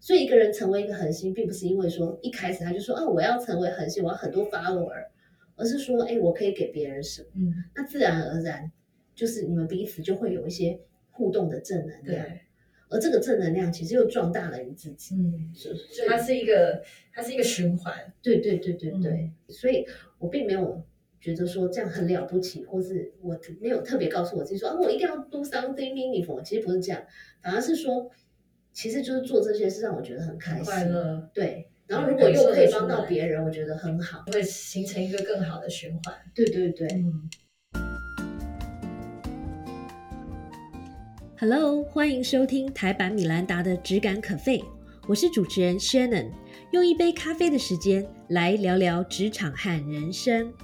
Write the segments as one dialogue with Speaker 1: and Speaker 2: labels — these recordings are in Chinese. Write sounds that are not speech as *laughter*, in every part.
Speaker 1: 所以一个人成为一个恒星，并不是因为说一开始他就说啊我要成为恒星，我要很多 follower，而是说哎我可以给别人什么，
Speaker 2: 嗯，
Speaker 1: 那自然而然就是你们彼此就会有一些互动的正能量，而这个正能量其实又壮大了你自己。
Speaker 2: 嗯，
Speaker 1: 所以
Speaker 2: 所以它是一个它是一个循环，
Speaker 1: 对对对对对，
Speaker 2: 嗯
Speaker 1: 所以我并没有觉得说这样很了不起，或是我没有特别告诉我自己说啊，我一定要 do something meaningful。其实不是这样，反而是说，其实就是做这些事让我觉得很开
Speaker 2: 很
Speaker 1: 心，
Speaker 2: 快乐，
Speaker 1: 对。然后如果又可以帮到别人，我觉得很好。
Speaker 2: 会形成一个更好的循环。
Speaker 1: 对对对。
Speaker 2: 嗯
Speaker 1: ，Hello，欢迎收听台版米兰达的质感可废，我是主持人 Shannon，用一杯咖啡的时间来聊聊职场和人生。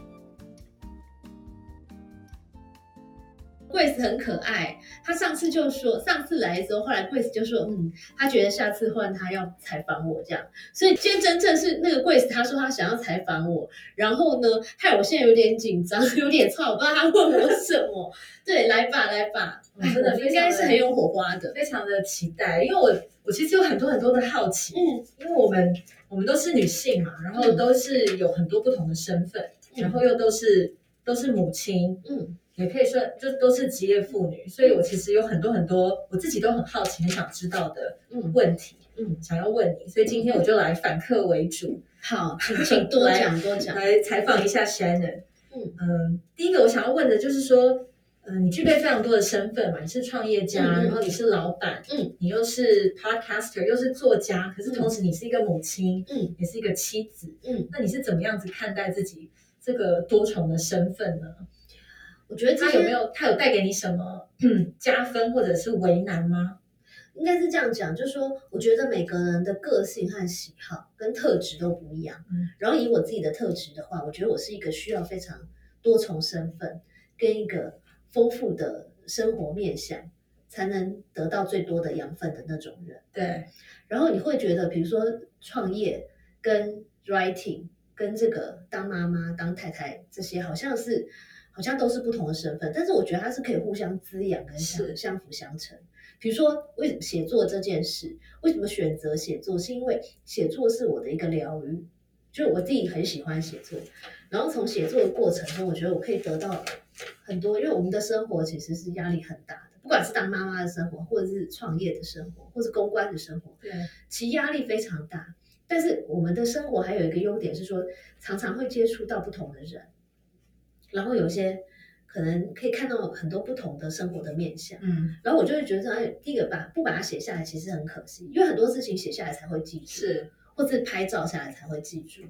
Speaker 1: Grace 很可爱，他上次就说，上次来的时候，后来 Grace 就说，嗯，他觉得下次换他要采访我这样，所以今天真正是那个 Grace，他说他想要采访我，然后呢，害我现在有点紧张，*laughs* 有点操，我不知道他问我什么。对，来吧，来吧，
Speaker 2: 嗯真的
Speaker 1: 应该是很有火花的。
Speaker 2: 非常的期待，因为我我其实有很多很多的好奇，
Speaker 1: 嗯
Speaker 2: 因为我们我们都是女性嘛，然后
Speaker 1: 嗯
Speaker 2: 都是有很多不同的身份，
Speaker 1: 嗯
Speaker 2: 然后又都是都是母亲，
Speaker 1: 嗯
Speaker 2: 也可以说就都是职业妇女，所以我其实有很多很多我自己都很好奇、很想知道的
Speaker 1: 嗯
Speaker 2: 问题，
Speaker 1: 嗯，
Speaker 2: 想要问你，所以今天我就来反客为主，
Speaker 1: 好，*laughs* 请请 *laughs* 多讲多讲。
Speaker 2: 来采访一下 Shannon。
Speaker 1: 嗯。
Speaker 2: 嗯，第一个我想要问的就是说，嗯、你具备非常多的身份嘛，你是创业家，然后你是老板，
Speaker 1: 嗯，
Speaker 2: 你又是 podcaster，又是作家，可是同时你是一个母亲，
Speaker 1: 嗯。
Speaker 2: 也是一个妻子，
Speaker 1: 嗯，
Speaker 2: 那你是怎么样子看待自己这个多重的身份呢？
Speaker 1: 我觉得
Speaker 2: 他有没有他有带给你什么嗯加分或者是为难吗？
Speaker 1: 应该是这样讲，就是说，我觉得每个人的个性和喜好跟特质都不一样。
Speaker 2: 嗯，
Speaker 1: 然后以我自己的特质的话，我觉得我是一个需要非常多重身份跟一个丰富的生活面向，才能得到最多的养分的那种人。
Speaker 2: 对，
Speaker 1: 然后你会觉得，比如说创业跟 writing 跟这个当妈妈、当太太这些，好像是好像都是不同的身份，但是我觉得它是可以互相滋养跟相相辅相成。比如说，为什么写作这件事，为什么选择写作？是因为写作是我的一个疗愈，就我自己很喜欢写作，然后从写作的过程中，我觉得我可以得到很多，因为我们的生活其实是压力很大的，不管是当妈妈的生活，或者是创业的生活，或是公关的生活，
Speaker 2: 对，
Speaker 1: 其实压力非常大。但是我们的生活还有一个优点是说，常常会接触到不同的人，然后有些可能可以看到很多不同的生活的面相。
Speaker 2: 嗯，
Speaker 1: 然后我就会觉得，哎，第一个把不把它写下来，其实很可惜，因为很多事情写下来才会记住，
Speaker 2: 是，
Speaker 1: 或是拍照下来才会记住。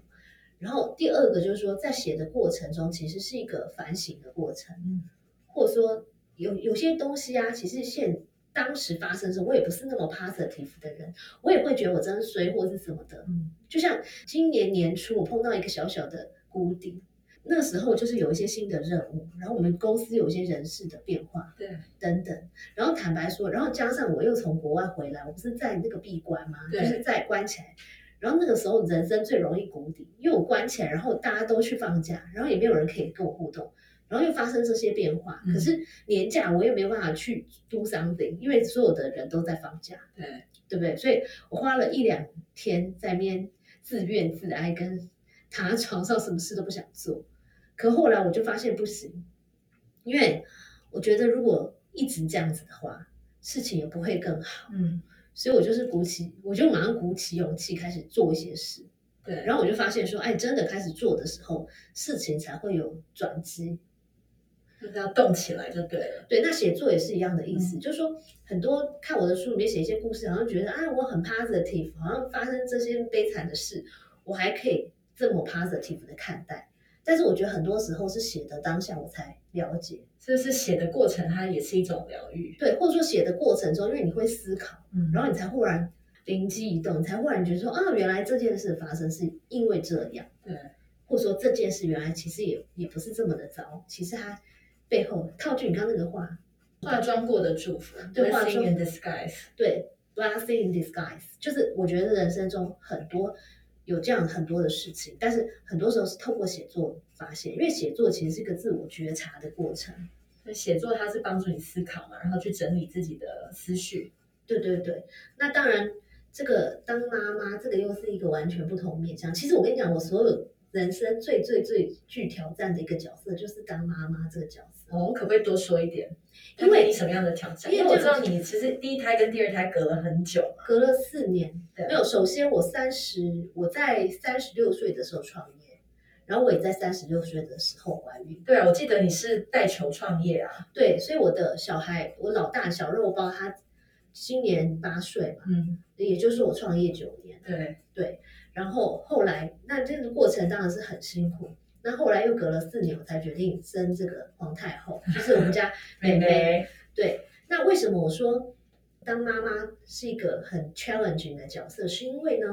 Speaker 1: 然后第二个就是说，在写的过程中，其实是一个反省的过程，
Speaker 2: 嗯，
Speaker 1: 或者说有有些东西啊，其实现当时发生的时候，我也不是那么 positive 的人，我也会觉得我真衰或是什么的。
Speaker 2: 嗯，
Speaker 1: 就像今年年初，我碰到一个小小的谷底，那时候就是有一些新的任务，然后我们公司有一些人事的变化，
Speaker 2: 对，
Speaker 1: 等等。然后坦白说，然后加上我又从国外回来，我不是在那个闭关吗？就是在关起来。然后那个时候人生最容易谷底，因为我关起来，然后大家都去放假，然后也没有人可以跟我互动，然后又发生这些变化。
Speaker 2: 嗯
Speaker 1: 可是年假我又没有办法去 do something，因为所有的人都在放假，
Speaker 2: 对，
Speaker 1: 对不对？所以我花了一两天在那边自怨自哀，跟躺在床上什么事都不想做。可后来我就发现不行，因为我觉得如果一直这样子的话，事情也不会更好。
Speaker 2: 嗯，
Speaker 1: 所以我就是鼓起，我就马上鼓起勇气开始做一些事。
Speaker 2: 对，
Speaker 1: 然后我就发现说，哎，真的开始做的时候，事情才会有转机。
Speaker 2: 就是要动起来就对了。
Speaker 1: 对，那写作也是一样的意思，就是说很多看我的书里面写一些故事，好像觉得啊，我很 positive，好像发生这些悲惨的事，我还可以这么 positive 的看待。但是我觉得很多时候是写的当下我才了解，
Speaker 2: 是不是写的过程它也是一种疗愈？
Speaker 1: 对，或者说写的过程中，因为你会思考，
Speaker 2: 嗯
Speaker 1: 然后你才忽然灵机一动，你才忽然觉得说啊，原来这件事发生是因为这样，
Speaker 2: 对，
Speaker 1: 或者说这件事原来其实也也不是这么的糟，其实它背后套句你刚刚那个话，
Speaker 2: 化妆过的祝福
Speaker 1: 对化妆
Speaker 2: in disguise。
Speaker 1: 对，blessing in disguise，就是我觉得人生中很多有这样很多的事情，但是很多时候是透过写作发现，因为写作其实是一个自我觉察的过程。
Speaker 2: 所以写作它是帮助你思考嘛，然后去整理自己的思绪。
Speaker 1: 对对对，那当然这个当妈妈，这个又是一个完全不同面向。其实我跟你讲，我所有人生最最最具挑战的一个角色，就是当妈妈这个角色。
Speaker 2: 哦，可不可以多说一点？
Speaker 1: 因为
Speaker 2: 你什么样的挑战？
Speaker 1: 因为
Speaker 2: 我知道你其实第一胎跟第二胎隔了很久嘛。
Speaker 1: 隔了四年，
Speaker 2: 对
Speaker 1: 没有。首先，我三十，我在三十六岁的时候创业，然后我也在三十六岁的时候怀孕。
Speaker 2: 对啊，我记得你是带球创业啊。
Speaker 1: 对，所以我的小孩，我老大小肉包，他今年八岁嘛，
Speaker 2: 嗯，
Speaker 1: 也就是我创业九年。
Speaker 2: 对对，
Speaker 1: 然后后来，那这个过程当然是很辛苦。那后来又隔了四年，我才决定生这个皇太后，就是我们家 *laughs* 妹妹。
Speaker 2: 妹，
Speaker 1: 对，那为什么我说当妈妈是一个很 challenging 的角色？是因为呢，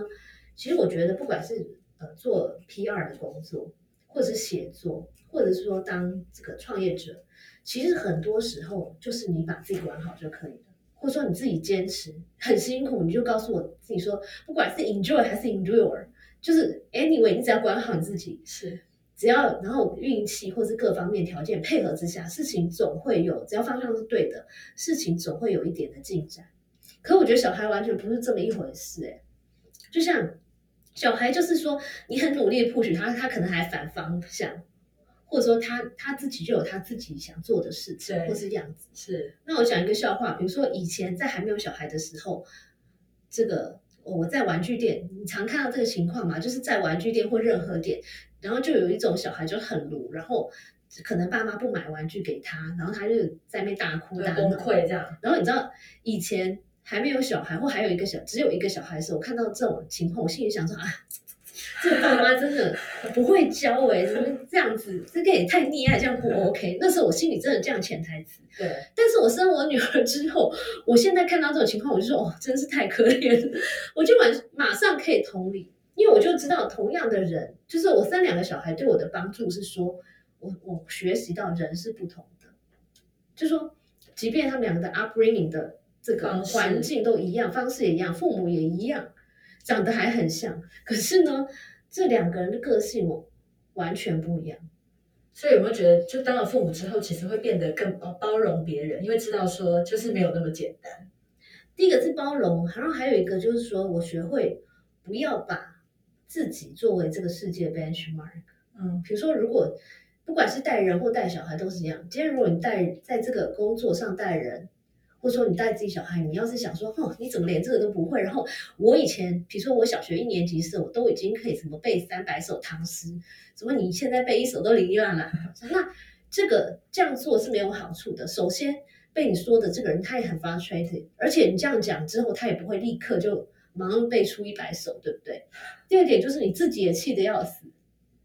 Speaker 1: 其实我觉得不管是呃做 PR 的工作，或者是写作，或者是说当这个创业者，其实很多时候就是你把自己管好就可以了。或者说你自己坚持很辛苦，你就告诉我自己说，不管是 enjoy 还是 endure，就是 anyway，你只要管好你自己，
Speaker 2: 是
Speaker 1: 只要然后运气或是各方面条件配合之下，事情总会有，只要方向是对的，事情总会有一点的进展。可我觉得小孩完全不是这么一回事、欸，就像小孩就是说，你很努力的 push 他，他可能还反方向，或者说他他自己就有他自己想做的事情或是样子。
Speaker 2: 是，
Speaker 1: 那我讲一个笑话，比如说以前在还没有小孩的时候，这个我在玩具店，你常看到这个情况嘛，就是在玩具店或任何店，然后就有一种小孩就很鲁，然后可能爸妈不买玩具给他，然后他就在那边大哭大。
Speaker 2: 崩溃这样。
Speaker 1: 然后你知道以前还没有小孩，或还有一个小只有一个小孩的时候，我看到这种情况，我心里想说啊。这个爸妈真的不会教哎、怎么这样子？这个也太溺爱，这样不 OK。那时候我心里真的这样潜台词。
Speaker 2: 对，
Speaker 1: 但是我生我女儿之后，我现在看到这种情况，我就说哦，真是太可怜了。我就马马上可以同理，因为我就知道同样的人，就是我生两个小孩对我的帮助是说，我我学习到人是不同的，就说即便他们两个的 upbringing 的这个环境都一样，方式也一样，父母也一样，长得还很像，可是呢，这两个人的个性哦完全不一样。
Speaker 2: 所以有没有觉得，就当了父母之后，其实会变得更包包容别人，因为知道说就是没有那么简单。
Speaker 1: 第一个是包容，然后还有一个就是说我学会不要把自己作为这个世界 benchmark。
Speaker 2: 嗯，
Speaker 1: 比如说，如果不管是带人或带小孩都是一样，今天如果你带在这个工作上带人，或者说你带自己小孩，你要是想说，哦，你怎么连这个都不会？然后我以前，比如说我小学一年级时，我都已经可以什么背三百首唐诗，怎么你现在背一首都凌乱了？*laughs* 那这个这样做是没有好处的。首先，被你说的这个人他也很 frustrated，而且你这样讲之后，他也不会立刻就马上背出一百首，对不对？第二点就是你自己也气得要死。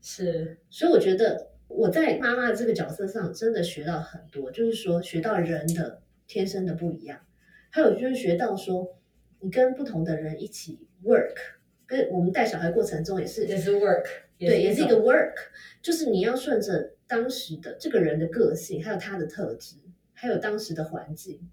Speaker 2: 是
Speaker 1: 所以我觉得我在妈妈的这个角色上真的学到很多，就是说学到人的天生的不一样，还有就是学到说你跟不同的人一起 work，跟我们带小孩过程中也是
Speaker 2: 也是 work，
Speaker 1: 对，也是一个 work，就是你要顺着当时的这个人的个性，还有他的特质，还有当时的环境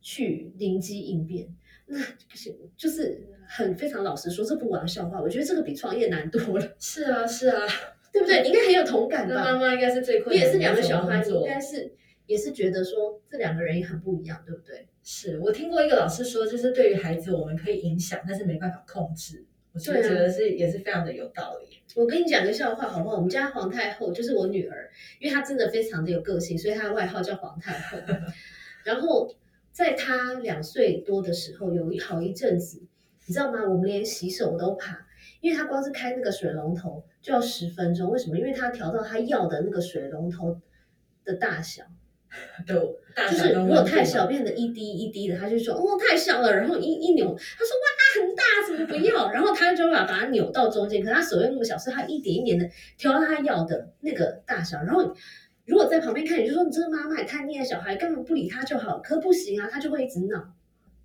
Speaker 1: 去灵机应变。那就是就是很非常老实说，这不玩笑话，我觉得这个比创业难多了，*laughs*
Speaker 2: 是啊是啊，
Speaker 1: 对不对？你应该很有同感吧？
Speaker 2: 妈妈应该是最困难的
Speaker 1: 你也是两个小孩，你应该是也是觉得说这两个人也很不一样，对不对？
Speaker 2: 是我听过一个老师说，就是对于孩子我们可以影响，但是没办法控制。我就觉得是也是非常的有道理。
Speaker 1: 我跟你讲个笑话好不好？我们家皇太后就是我女儿，因为她真的非常的有个性，所以她的外号叫皇太后。*laughs* 然后在她两岁多的时候，有一好一阵子，你知道吗？我们连洗手都怕，因为她光是开那个水龙头就要十分钟。为什么？因为她调到她要的那个水龙头的大小。*laughs*
Speaker 2: 对，大
Speaker 1: 就是如果太小，变得一滴一滴的，他就说哦太小了，然后一一扭，他说哇很大，怎么不要？然后他就把把它扭到中间，可他手又那么小，所以他一点一点的调到他要的那个大小。然后如果在旁边看，你就说你这个妈妈也太溺爱小孩，根本不理他就好，可不行啊，他就会一直闹。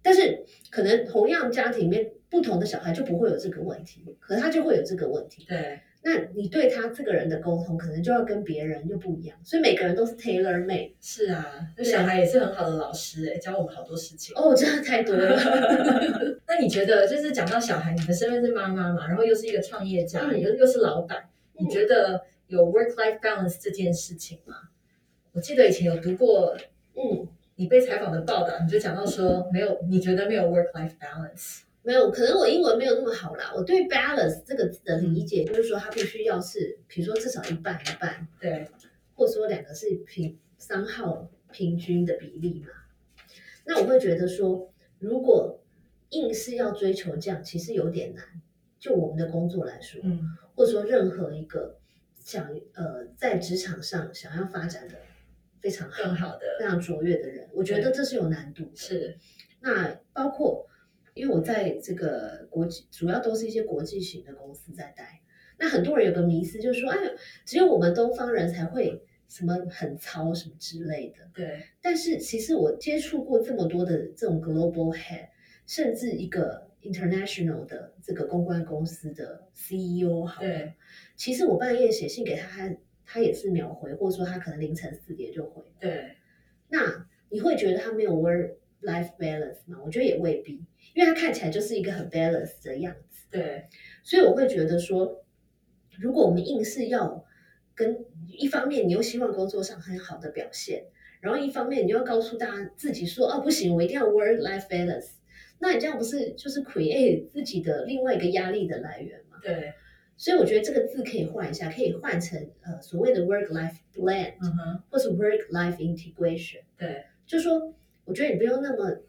Speaker 1: 但是可能同样家庭里面不同的小孩就不会有这个问题，可他就会有这个问题。
Speaker 2: 对，
Speaker 1: 那你对他这个人的沟通，可能就要跟别人又不一样，所以每个人都是 tailor made。
Speaker 2: 是啊，那小孩也是很好的老师哎，教我们好多事情。
Speaker 1: 哦，真的太多了。*laughs*
Speaker 2: 那你觉得，就是讲到小孩，你的身份是妈妈嘛，然后又是一个创业家，
Speaker 1: 嗯
Speaker 2: 又又是老板，你觉得有 work life balance 这件事情吗？我记得以前有读过
Speaker 1: 嗯，
Speaker 2: 你被采访的报道，你就讲到说没有，你觉得没有 work life balance？
Speaker 1: 没有，可能我英文没有那么好啦。我对 balance 这个字的理解就是说，它必须要是，比如说至少一半一半，
Speaker 2: 对，
Speaker 1: 或者说两个是平三号平均的比例嘛。那我会觉得说，如果硬是要追求这样，其实有点难。就我们的工作来说，
Speaker 2: 嗯，
Speaker 1: 或者说任何一个想呃在职场上想要发展的非常好、
Speaker 2: 更好的
Speaker 1: 非常卓越的人，我觉得这是有难度的。
Speaker 2: 是，
Speaker 1: 那包括，因为我在这个国际，主要都是一些国际型的公司在待。那很多人有个迷思，就是说，哎，只有我们东方人才会什么很糙什么之类的。
Speaker 2: 对，
Speaker 1: 但是其实我接触过这么多的这种 global head，甚至一个 international 的这个公关公司的 CEO，好了，
Speaker 2: 对，
Speaker 1: 其实我半夜写信给他，他他也是秒回，或者说他可能凌晨四点就回。
Speaker 2: 对，
Speaker 1: 那你会觉得他没有 work life balance 嘛？我觉得也未必，因为他看起来就是一个很 balance 的样子。
Speaker 2: 对，
Speaker 1: 所以我会觉得说，如果我们硬是要跟一方面，你又希望工作上很好的表现，然后一方面你又要告诉大家自己说，哦不行，我一定要 work life balance，那你这样不是就是 create 自己的另外一个压力的来源吗？
Speaker 2: 对，
Speaker 1: 所以我觉得这个字可以换一下，可以换成呃所谓的 work life blend，、
Speaker 2: 嗯哼，
Speaker 1: 或是 work life integration。
Speaker 2: 对，
Speaker 1: 就说，我觉得你不用那么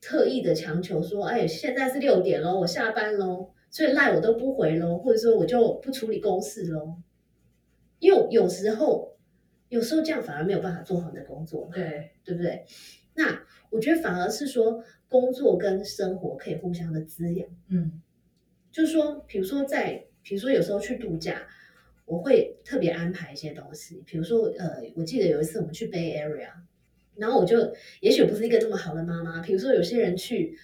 Speaker 1: 特意的强求说，哎，现在是六点喽，我下班喽，所以赖我都不回喽，或者说我就不处理公事喽。因为有时候，有时候这样反而没有办法做好你的工作嘛，
Speaker 2: 对，
Speaker 1: 对不对？那我觉得反而是说，工作跟生活可以互相的滋养。
Speaker 2: 嗯，
Speaker 1: 就是说，比如说在，比如说有时候去度假，我会特别安排一些东西，比如说，呃，我记得有一次我们去 Bay Area，然后我就，也许不是一个那么好的妈妈，比如说有些人去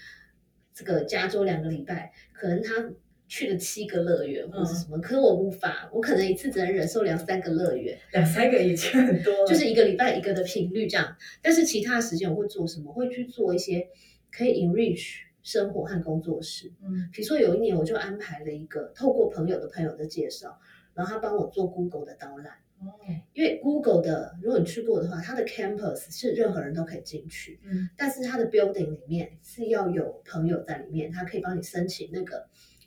Speaker 1: 这个加州两个礼拜，可能他去了七个乐园或者什么，可是我无法，我可能一次只能忍受两三个乐园，*laughs*
Speaker 2: 两三个已经很多，*laughs*
Speaker 1: 就是一个礼拜一个的频率这样。但是其他时间我会做什么？会去做一些可以 enrich 生活和工作室。
Speaker 2: 嗯，
Speaker 1: 比如说有一年我就安排了一个透过朋友的朋友的介绍，然后他帮我做 Google 的导览。
Speaker 2: 哦，
Speaker 1: 因为 Google 的，如果你去过的话，它的 campus 是任何人都可以进去，
Speaker 2: 嗯，
Speaker 1: 但是它的 building 里面是要有朋友在里面，他可以帮你申请那个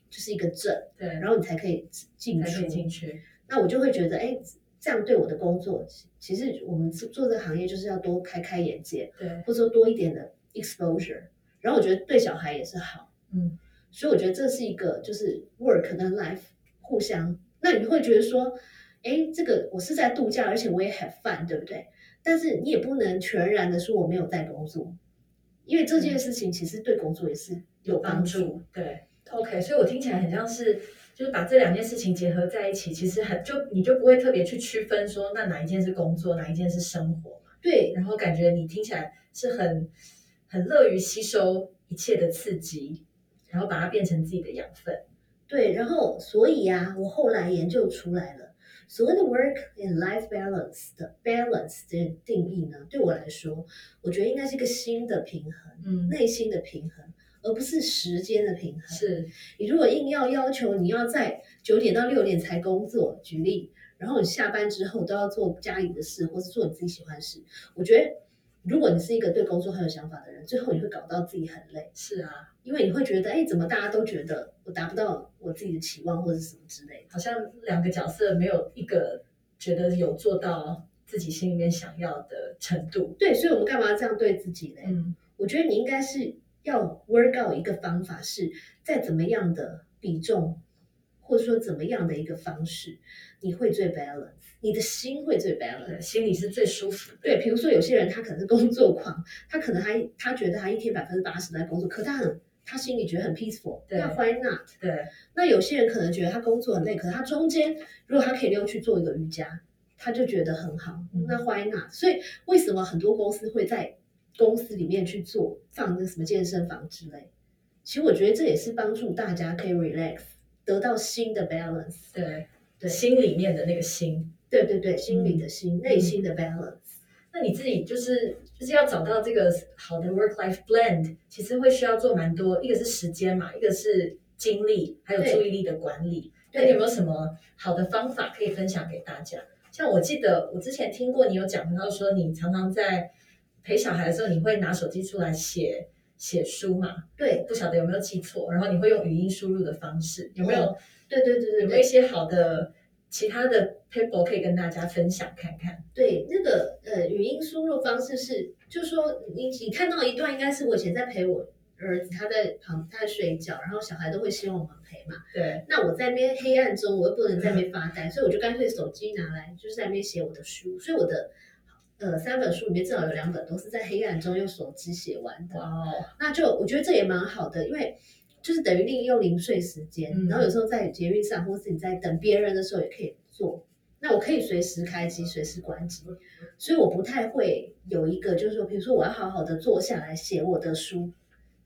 Speaker 1: 就是一个证，
Speaker 2: 对，
Speaker 1: 然后你才可以进去。
Speaker 2: 进去，
Speaker 1: 那我就会觉得，哎，这样对我的工作，其实我们做这个行业就是要多开开眼界，
Speaker 2: 对，
Speaker 1: 或者说多一点的 exposure。然后我觉得对小孩也是好，
Speaker 2: 嗯，
Speaker 1: 所以我觉得这是一个就是 work 跟 life 互相。那你会觉得说，哎，这个我是在度假，而且我也 have fun，对不对？但是你也不能全然的说我没有在工作，因为这件事情其实对工作也是有帮助。
Speaker 2: 帮助，对，OK，所以我听起来很像是，就是把这两件事情结合在一起，其实很就你就不会特别去区分说，那哪一件是工作，哪一件是生活嘛，
Speaker 1: 对，
Speaker 2: 然后感觉你听起来是很很乐于吸收一切的刺激，然后把它变成自己的养分，
Speaker 1: 对，然后所以啊，我后来研究出来了，所谓的 work and life balance 的 balance 的定义呢，对我来说，我觉得应该是一个新的平衡，
Speaker 2: 嗯，
Speaker 1: 内心的平衡，而不是时间的平衡。
Speaker 2: 是，
Speaker 1: 你如果硬要要求你要在九点到六点才工作，举例，然后你下班之后都要做家里的事，或是做你自己喜欢的事，我觉得如果你是一个对工作很有想法的人，最后你会搞到自己很累。
Speaker 2: 是啊，
Speaker 1: 因为你会觉得，哎，怎么大家都觉得我达不到我自己的期望或者什么之类的？
Speaker 2: 好像两个角色没有一个觉得有做到自己心里面想要的程度，
Speaker 1: 对，所以我们干嘛要这样对自己嘞？
Speaker 2: 嗯，
Speaker 1: 我觉得你应该是要 work out 一个方法，是在怎么样的比重，或者说怎么样的一个方式，你会最 balance，你的心会最 balance
Speaker 2: 对，。心里是最舒服的，
Speaker 1: 对，比如说有些人他可能是工作狂，他可能还他觉得他一天百分之八十在工作，可他很他心里觉得很 peaceful，
Speaker 2: 对
Speaker 1: 那 why not？
Speaker 2: 对，
Speaker 1: 那有些人可能觉得他工作很累，可是他中间如果他可以溜去做一个瑜伽，他就觉得很好。
Speaker 2: 嗯
Speaker 1: 那 why not？所以为什么很多公司会在公司里面去做放那个什么健身房之类？其实我觉得这也是帮助大家可以 relax，得到新的 balance。
Speaker 2: 对，
Speaker 1: 对
Speaker 2: 心里面的那个心。
Speaker 1: 对对对，心里的心，
Speaker 2: 嗯
Speaker 1: 内心的 balance。
Speaker 2: 那你自己就是就是要找到这个好的 work life blend，其实会需要做蛮多，一个是时间嘛，一个是精力，还有注意力的管理。那
Speaker 1: 对
Speaker 2: 你有没有什么好的方法可以分享给大家？像我记得我之前听过你有讲到说，你常常在陪小孩的时候，你会拿手机出来写写书嘛，
Speaker 1: 对
Speaker 2: 不晓得有没有记错，然后你会用语音输入的方式，有没有、
Speaker 1: 对对对对
Speaker 2: 有没有一些好的其他的 paper 可以跟大家分享看看？
Speaker 1: 对，那个呃语音输入方式是，就是说你你看到一段，应该是我以前在陪我儿子，他在旁他在睡觉，然后小孩都会希望我们陪嘛。
Speaker 2: 对，
Speaker 1: 那我在那边黑暗中，我又不能在那边发呆，*laughs* 所以我就干脆手机拿来，就是在那边写我的书。所以我的呃三本书里面至少有两本都是在黑暗中用手机写完的。
Speaker 2: 哦，
Speaker 1: 那就我觉得这也蛮好的，因为就是等于利用零碎时间，
Speaker 2: 嗯
Speaker 1: 然后有时候在捷运上，或是你在等别人的时候也可以做。那我可以随时开机，随时关机，所以我不太会有一个就是说，比如说我要好好的坐下来写我的书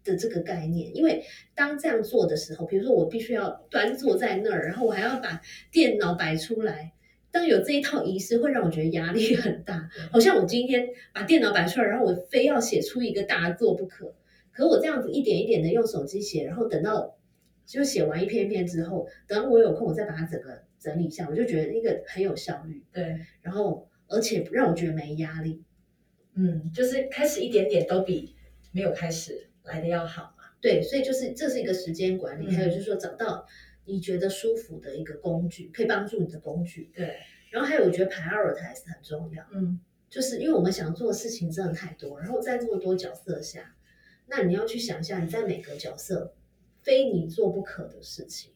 Speaker 1: 的这个概念，因为当这样做的时候，比如说我必须要端坐在那儿，然后我还要把电脑摆出来。当有这一套仪式，会让我觉得压力很大，*laughs* 好像我今天把电脑摆出来，然后我非要写出一个大作不可。可我这样子一点一点的用手机写，然后等到就写完一篇一篇之后，等我有空我再把它整个整理一下，我就觉得那个很有效率，
Speaker 2: 对，
Speaker 1: 然后而且让我觉得没压力。
Speaker 2: 嗯，就是开始一点点都比没有开始来的要好嘛。
Speaker 1: 对，所以就是这是一个时间管理，
Speaker 2: 嗯
Speaker 1: 还有就是说找到你觉得舒服的一个工具，可以帮助你的工具。
Speaker 2: 对，
Speaker 1: 然后还有我觉得 prioritize 很重要，
Speaker 2: 嗯，
Speaker 1: 就是因为我们想做的事情真的太多，然后在这么多角色下，那你要去想一下你在每个角色非你做不可的事情。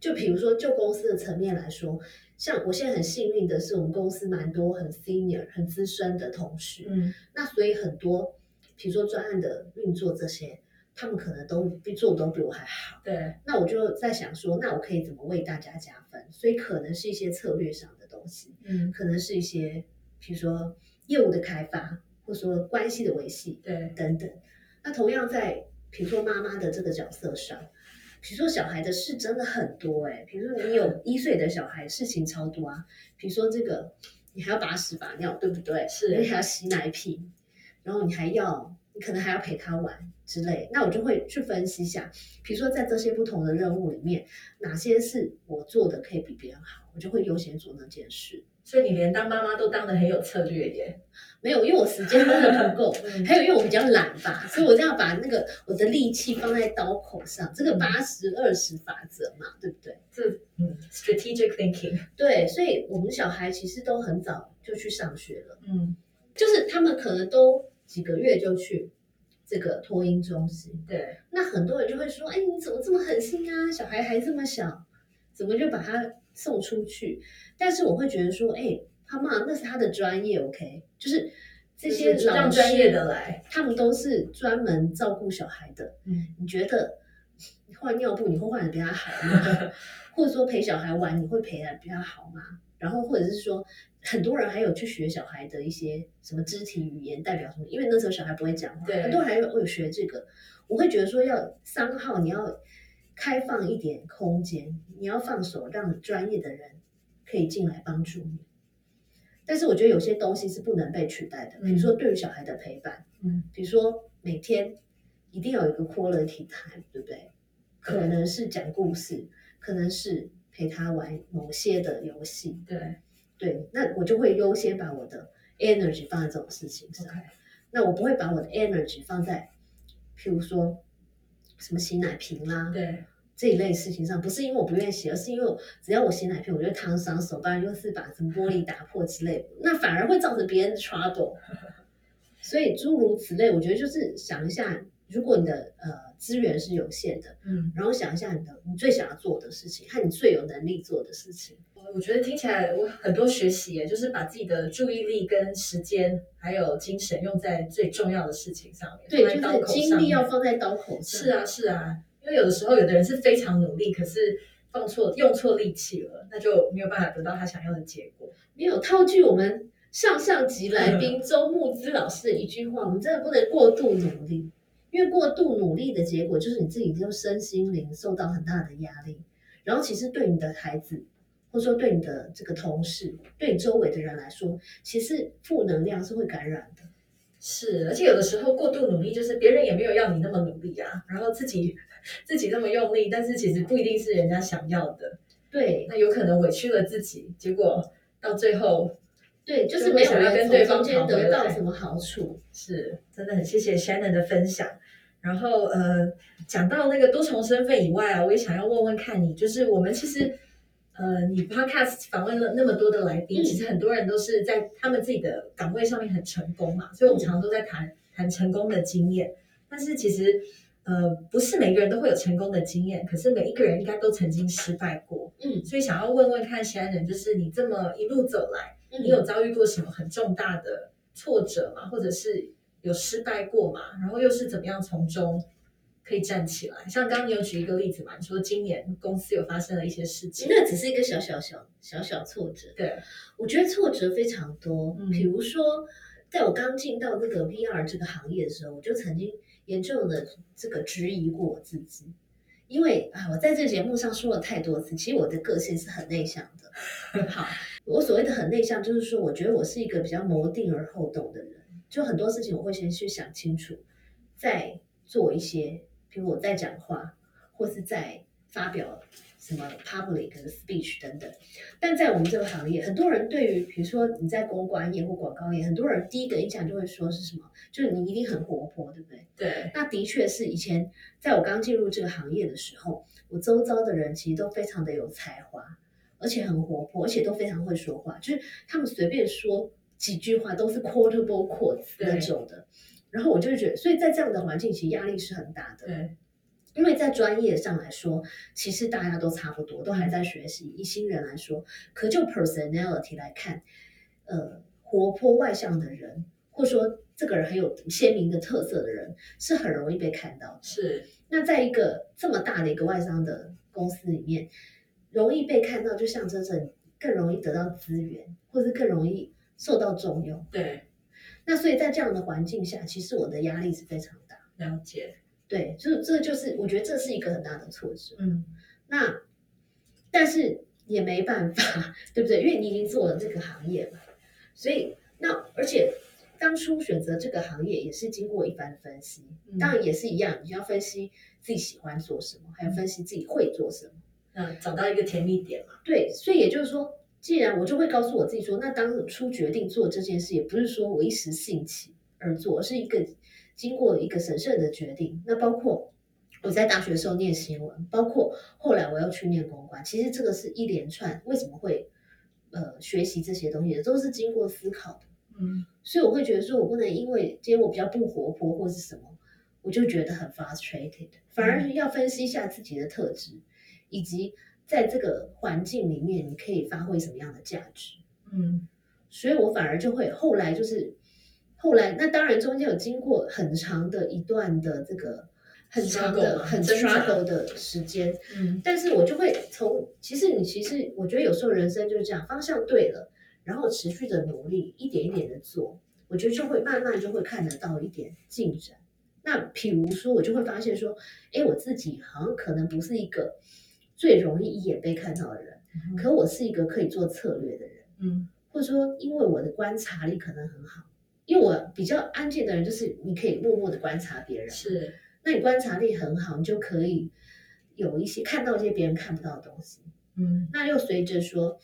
Speaker 1: 就比如说，就公司的层面来说，像我现在很幸运的是，我们公司蛮多很 senior、很资深的同事，
Speaker 2: 嗯，
Speaker 1: 那所以很多，比如说专案的运作这些，他们可能都比做的都比我还好。
Speaker 2: 对，
Speaker 1: 那我就在想说，那我可以怎么为大家加分？所以可能是一些策略上的东西，
Speaker 2: 嗯，
Speaker 1: 可能是一些，比如说业务的开发，或者说关系的维系
Speaker 2: 对，
Speaker 1: 等等。那同样在比如说妈妈的这个角色上，比如说小孩的事真的很多哎、比如说你有 *laughs* 一岁的小孩，事情超多啊。比如说这个，你还要把屎把尿，对不对？
Speaker 2: 是
Speaker 1: 你还要洗奶瓶，然后你还要，你可能还要陪他玩之类。那我就会去分析一下，比如说在这些不同的任务里面，哪些是我做的可以比别人好，我就会优先做那件事。
Speaker 2: 所以你连当妈妈都当的很有策略耶。
Speaker 1: 没有，因为我时间真的不够，*laughs*
Speaker 2: 嗯
Speaker 1: 还有因为我比较懒吧，所以我这样把那个我的力气放在刀口上，这个八十二十法则嘛，对不对？
Speaker 2: 这嗯，strategic thinking，
Speaker 1: 对，所以我们小孩其实都很早就去上学了，
Speaker 2: 嗯，
Speaker 1: 就是他们可能都几个月就去这个托婴中心。
Speaker 2: 对，
Speaker 1: 那很多人就会说：“哎，你怎么这么狠心啊？小孩还这么小，怎么就把他送出去？”但是我会觉得说：“哎，他妈，那是他的专业，OK？就是这些老
Speaker 2: 专业的来，
Speaker 1: 他们都是专门照顾小孩的。
Speaker 2: 嗯，
Speaker 1: 你觉得你换尿布你会换的比他好吗？*laughs* 或者说陪小孩玩你会陪的比他好吗？然后或者是说，很多人还有去学小孩的一些什么肢体语言代表什么，因为那时候小孩不会讲话，
Speaker 2: 对
Speaker 1: 很多人还有有学这个。我会觉得说要三号你要开放一点空间，你要放手让专业的人可以进来帮助你。但是我觉得有些东西是不能被取代的，比如说对于小孩的陪伴，
Speaker 2: 嗯，
Speaker 1: 比如说每天一定要有一个 quality time，对不对？可能是讲故事，可能是陪他玩某些的游戏，
Speaker 2: 对
Speaker 1: 对，那我就会优先把我的 energy 放在这种事情上。那我不会把我的 energy 放在，譬如说什么洗奶瓶啦，
Speaker 2: 对，
Speaker 1: 这一类事情上，不是因为我不愿意洗，而是因为只要我洗奶瓶，我就会烫伤手，不然就是把什么玻璃打破之类的，那反而会造成别人的 trouble。*laughs* 所以诸如此类，我觉得就是想一下，如果你的呃资源是有限的，
Speaker 2: 嗯，
Speaker 1: 然后想一下你的你最想要做的事情和你最有能力做的事情。
Speaker 2: 我觉得听起来我很多学习耶，就是把自己的注意力跟时间还有精神用在最重要的事情上面，
Speaker 1: 对，
Speaker 2: 刀
Speaker 1: 就是精力要放在刀口上。
Speaker 2: 是啊，是啊，因为有的时候有的人是非常努力，可是放错用错力气了，那就没有办法得到他想要的结果。
Speaker 1: 没有套句我们上上集来宾周牧之老师的一句话，我们真的不能过度努力，因为过度努力的结果就是你自己就身心灵受到很大的压力，然后其实对你的孩子，或者说对你的这个同事，对你周围的人来说，其实负能量是会感染的。
Speaker 2: 是，而且有的时候过度努力，就是别人也没有要你那么努力啊，然后自己 *laughs* 自己那么用力，但是其实不一定是人家想要的，
Speaker 1: 对
Speaker 2: 那有可能委屈了自己，结果到最后
Speaker 1: 对，就
Speaker 2: 就是
Speaker 1: 没有
Speaker 2: 想要跟对方
Speaker 1: 间得到什么好处。
Speaker 2: 是真的很谢谢 Shannon 的分享。然后呃，讲到那个多重身份以外啊，我也想要问问看你，就是我们其实呃，你 podcast 访问了那么多的来宾，
Speaker 1: 嗯
Speaker 2: 其实很多人都是在他们自己的岗位上面很成功嘛，所以我们常常都在谈谈成功的经验。但是其实呃，不是每个人都会有成功的经验，可是每一个人应该都曾经失败过。
Speaker 1: 嗯
Speaker 2: 所以想要问问看 Shannon，就是你这么一路走来，
Speaker 1: 嗯
Speaker 2: 你有遭遇过什么很重大的挫折吗？或者是有失败过吗？然后又是怎么样从中可以站起来？像刚刚你有举一个例子嘛，你说今年公司有发生了一些事情，
Speaker 1: 那只是一个小小小小小挫折。
Speaker 2: 对，
Speaker 1: 我觉得挫折非常多，
Speaker 2: 嗯
Speaker 1: 比如说，在我刚进到这个 VR 这个行业的时候，我就曾经严重的这个质疑过我自己，因为啊，我在这个节目上说了太多次，其实我的个性是很内向的。*laughs* 好，我所谓的很内向，就是说，我觉得我是一个比较谋定而后动的人，就很多事情我会先去想清楚，再做一些，比如我在讲话，或是在发表什么 public 的 speech 等等。但在我们这个行业，很多人对于比如说你在公关业或广告业，很多人第一个印象就会说是什么？就是你一定很活泼，对不对？
Speaker 2: 对，
Speaker 1: 那的确是以前在我刚进入这个行业的时候，我周遭的人其实都非常的有才华，而且很活泼，而且都非常会说话，就是他们随便说几句话都是 quotable quotes
Speaker 2: 对
Speaker 1: 那种的。然后我就觉得，所以在这样的环境，其实压力是很大的。
Speaker 2: 对，
Speaker 1: 因为在专业上来说，其实大家都差不多，都还在学习。以新人来说，可就 personality 来看，呃，活泼外向的人，或者说这个人很有鲜明的特色的人，是很容易被看到的。
Speaker 2: 是，
Speaker 1: 那在一个这么大的一个外商的公司里面，容易被看到，就象征着你更容易得到资源，或是更容易受到重用。
Speaker 2: 对，
Speaker 1: 那所以在这样的环境下，其实我的压力是非常大。
Speaker 2: 了解，
Speaker 1: 对，就这就是我觉得这是一个很大的挫折。
Speaker 2: 嗯，
Speaker 1: 那但是也没办法，*laughs* 对不对？因为你已经做了这个行业嘛，所以那而且当初选择这个行业也是经过一番分析，
Speaker 2: 嗯
Speaker 1: 当然也是一样，你要分析自己喜欢做什么，还要分析自己会做什么。
Speaker 2: 那找到一个甜蜜点嘛，
Speaker 1: 对，所以也就是说，既然我就会告诉我自己说，那当初决定做这件事，也不是说我一时兴起而做，而是一个经过一个审慎的决定。那包括我在大学的时候念新闻，包括后来我要去念公关，其实这个是一连串为什么会呃学习这些东西，都是经过思考的。
Speaker 2: 嗯，
Speaker 1: 所以我会觉得说，我不能因为今天我比较不活泼或是什么，我就觉得很 frustrated，反而要分析一下自己的特质，以及在这个环境里面你可以发挥什么样的价值。
Speaker 2: 嗯，
Speaker 1: 所以我反而就会后来就是后来，那当然中间有经过很长的一段的这个很长的很
Speaker 2: 嘛挣扎
Speaker 1: struggle 的时间，
Speaker 2: 嗯，
Speaker 1: 但是我就会从，其实你其实我觉得有时候人生就是这样，方向对了，然后持续的努力，一点一点的做，我觉得就会慢慢就会看得到一点进展。那比如说，我就会发现说，哎，我自己好像可能不是一个最容易一眼被看到的人，可我是一个可以做策略的人，
Speaker 2: 嗯，
Speaker 1: 或者说因为我的观察力可能很好，因为我比较安静的人，就是你可以默默的观察别人，
Speaker 2: 是，
Speaker 1: 那你观察力很好，你就可以有一些看到一些别人看不到的东西。
Speaker 2: 嗯，
Speaker 1: 那又随着说，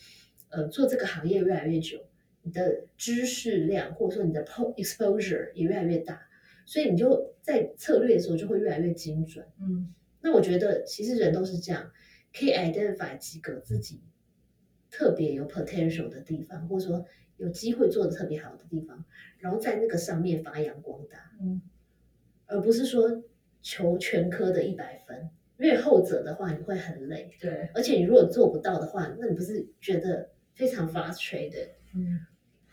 Speaker 1: 呃，做这个行业越来越久，你的知识量或者说你的 po- exposure 也越来越大，所以你就在策略的时候就会越来越精准。
Speaker 2: 嗯，
Speaker 1: 那我觉得其实人都是这样，可以 identify 几个自己特别有 potential 的地方，或者说有机会做的特别好的地方，然后在那个上面发扬光大。
Speaker 2: 嗯，
Speaker 1: 而不是说求全科的一百分，因为后者的话你会很累，
Speaker 2: 对，
Speaker 1: 而且你如果做不到的话，那你不是觉得非常 frustrated？
Speaker 2: 嗯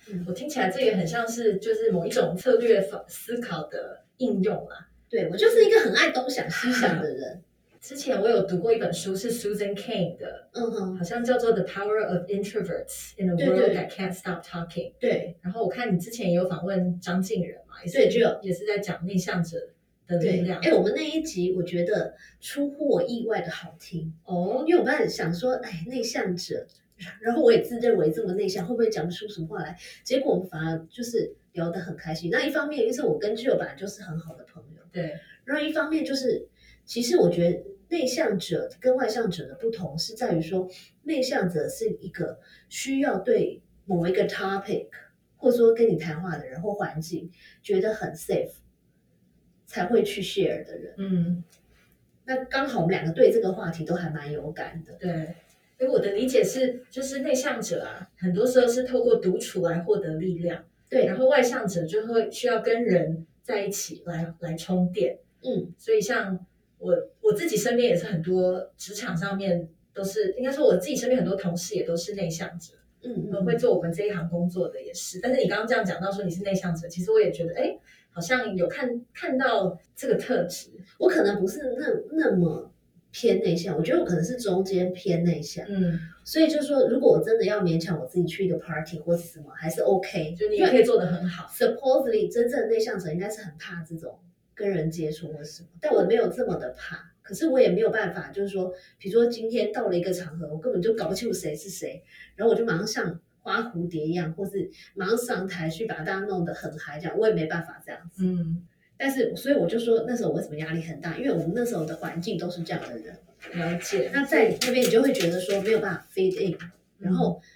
Speaker 1: 嗯，
Speaker 2: 我听起来这也很像是就是某一种策略法思考的应用啊。
Speaker 1: 对我就是一个很爱东想西想的人，
Speaker 2: 之前我有读过一本书，是 Susan Cain 的，
Speaker 1: 嗯哼，
Speaker 2: 好像叫做《The Power of Introverts in a World That Can't Stop Talking》。
Speaker 1: 对
Speaker 2: 然后我看你之前也有访问张敬仁嘛，也是
Speaker 1: 对就有
Speaker 2: 也是在讲内向者的力，量。
Speaker 1: 哎，我们那一集我觉得出乎我意外的好听，
Speaker 2: 哦，
Speaker 1: 因为我本来想说，哎，内向者，*laughs* 然后我也自认为这么内向，会不会讲不出什么话来？结果我们反而就是聊得很开心。那一方面，因为是我跟 Jill 本来就是很好的朋友。
Speaker 2: 对，
Speaker 1: 然后一方面就是，其实我觉得内向者跟外向者的不同是在于说，内向者是一个需要对某一个 topic，或者说跟你谈话的人或环境觉得很 safe，才会去 share 的人。
Speaker 2: 嗯，
Speaker 1: 那刚好我们两个对这个话题都还蛮有感的。
Speaker 2: 对。因为我的理解是，就是内向者啊，很多时候是透过独处来获得力量，
Speaker 1: 对，
Speaker 2: 然后外向者就会需要跟人在一起来来充电。
Speaker 1: 嗯，
Speaker 2: 所以像我我自己身边也是很多职场上面都是，应该说我自己身边很多同事也都是内向者，
Speaker 1: 嗯
Speaker 2: 呃会做我们这一行工作的也是。但是你刚刚这样讲到说你是内向者，其实我也觉得，哎，好像有看看到这个特质。
Speaker 1: 我可能不是那那么偏内向，我觉得我可能是中间偏内向。
Speaker 2: 嗯，
Speaker 1: 所以就说，如果我真的要勉强我自己去一个 party 或是什么，还是 OK。
Speaker 2: 就你也可以做得很好。
Speaker 1: Supposedly，真正的内向者应该是很怕这种跟人接触或什么，但我没有这么的怕。可是我也没有办法，就是说，比如说今天到了一个场合，我根本就搞不清楚谁是谁，然后我就马上像花蝴蝶一样，或是马上上台去把大家弄得很嗨，这样我也没办法这样子。
Speaker 2: 嗯，
Speaker 1: 但是，所以我就说那时候我为什么压力很大，因为我们那时候的环境都是这样的人。
Speaker 2: 了解。
Speaker 1: 那在那边你就会觉得说没有办法 fit in，然后、
Speaker 2: 嗯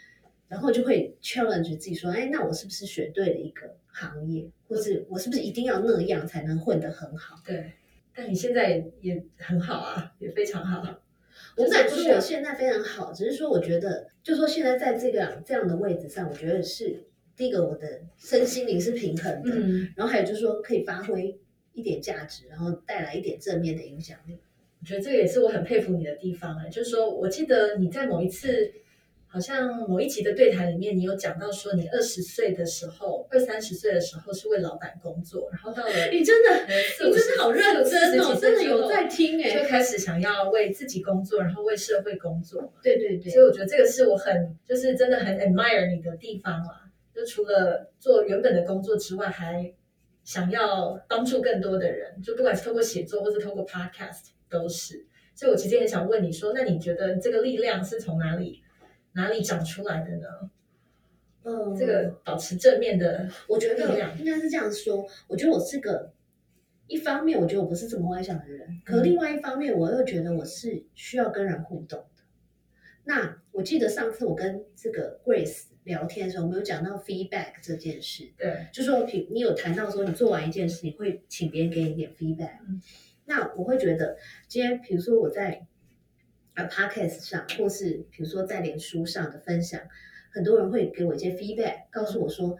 Speaker 1: 然后就会 challenge 自己说，哎，那我是不是选对了一个行业，或是我是不是一定要那样才能混得很好？
Speaker 2: 对，但你现在也很好啊，也非常好。*laughs*
Speaker 1: 我不敢说我现在非常好，只是说我觉得，就说现在在这个这样的位置上，我觉得是第一个我的身心灵是平衡的，
Speaker 2: 嗯，
Speaker 1: 然后还有就是说可以发挥一点价值，然后带来一点正面的影响力。
Speaker 2: 我觉得这个也是我很佩服你的地方哎、就是说我记得你在某一次，好像某一集的对谈里面，你有讲到说你二十岁的时候，二三十岁的时候是为老板工作，然后到了
Speaker 1: 你真的，你真的好认真哦，真的有在听哎、
Speaker 2: 就开始想要为自己工作，然后为社会工作。
Speaker 1: 对对对
Speaker 2: 所以我觉得这个是我很就是真的很 admire 你的地方啦。就除了做原本的工作之外，还想要帮助更多的人，就不管是透过写作或是透过 podcast 都是。所以我其实很想问你说，那你觉得这个力量是从哪里哪里长出来的呢？
Speaker 1: 嗯，
Speaker 2: 这个保持正面的，
Speaker 1: 我觉得应该是这样说。我觉得我是个，一方面我觉得我不是这么外向的人，可
Speaker 2: 嗯
Speaker 1: 另外一方面我又觉得我是需要跟人互动的。那我记得上次我跟这个 Grace 聊天的时候，我们有讲到 feedback 这件事，
Speaker 2: 对，
Speaker 1: 就说比你有谈到说你做完一件事，你会请别人给你一点 feedback。
Speaker 2: 嗯
Speaker 1: 那我会觉得，今天比如说我在呃 podcast 上，或是比如说在脸书上的分享，很多人会给我一些 feedback，告诉我说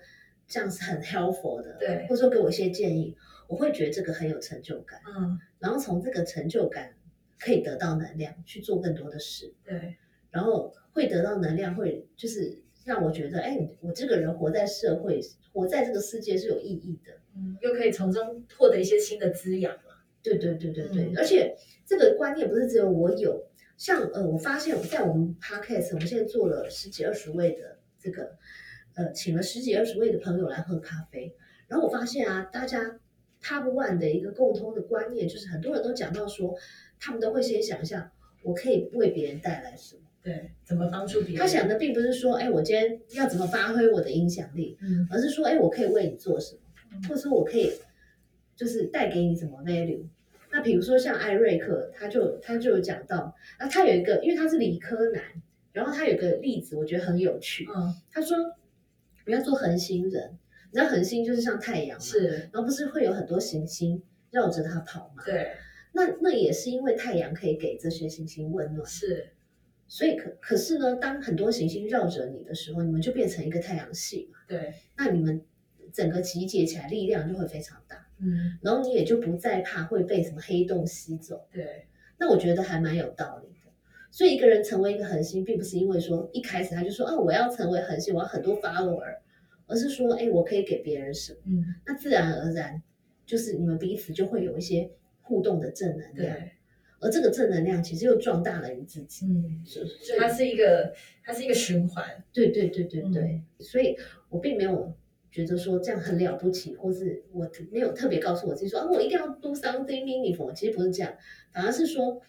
Speaker 1: 这样是很 helpful 的，
Speaker 2: 对
Speaker 1: 或者说给我一些建议，我会觉得这个很有成就感，
Speaker 2: 嗯，
Speaker 1: 然后从这个成就感可以得到能量去做更多的事，
Speaker 2: 对，
Speaker 1: 然后会得到能量，会就是让我觉得，哎，我这个人活在社会，活在这个世界是有意义的。
Speaker 2: 嗯，又可以从中获得一些新的滋养嘛。
Speaker 1: 对对对对对，
Speaker 2: 嗯
Speaker 1: 而且这个观念不是只有我有，像呃，我发现在我们 podcast，我们现在做了十几二十位的这个，呃，请了十几二十位的朋友来喝咖啡，然后我发现啊，大家 top one 的一个共通的观念就是，很多人都讲到说，他们都会先想象我可以为别人带来什么，
Speaker 2: 对，怎么帮助别人？
Speaker 1: 他想的并不是说，哎，我今天要怎么发挥我的影响力，
Speaker 2: 嗯，
Speaker 1: 而是说，哎，我可以为你做什么
Speaker 2: 嗯，
Speaker 1: 或者说我可以就是带给你什么 value。那比如说像艾瑞克，他就他就有讲到，那他有一个，因为他是理科男，然后他有个例子，我觉得很有趣。
Speaker 2: 嗯，
Speaker 1: 他说，不要做恒星人，你知道恒星就是像太阳嘛，
Speaker 2: 是，
Speaker 1: 然后不是会有很多行星绕着它跑嘛？
Speaker 2: 对，
Speaker 1: 那那也是因为太阳可以给这些行星温暖，
Speaker 2: 是，
Speaker 1: 所以可可是呢，当很多行星绕着你的时候，你们就变成一个太阳系嘛，
Speaker 2: 对，
Speaker 1: 那你们整个集结起来力量就会非常大。
Speaker 2: 嗯，
Speaker 1: 然后你也就不再怕会被什么黑洞吸走。
Speaker 2: 对，
Speaker 1: 那我觉得还蛮有道理的。所以一个人成为一个恒星，并不是因为说一开始他就说啊我要成为恒星，我要很多 follower，而是说哎我可以给别人什么，
Speaker 2: 嗯，
Speaker 1: 那自然而然就是你们彼此就会有一些互动的正能量，
Speaker 2: 对，
Speaker 1: 而这个正能量其实又壮大了你自己。
Speaker 2: 嗯，
Speaker 1: 所以
Speaker 2: 所以它是一个，它是一个循环，
Speaker 1: 对对对对对，
Speaker 2: 嗯。
Speaker 1: 所以我并没有觉得说这样很了不起，或是我没有特别告诉我自己说啊，我一定要 do something meaningful。其实不是这样，反而是说，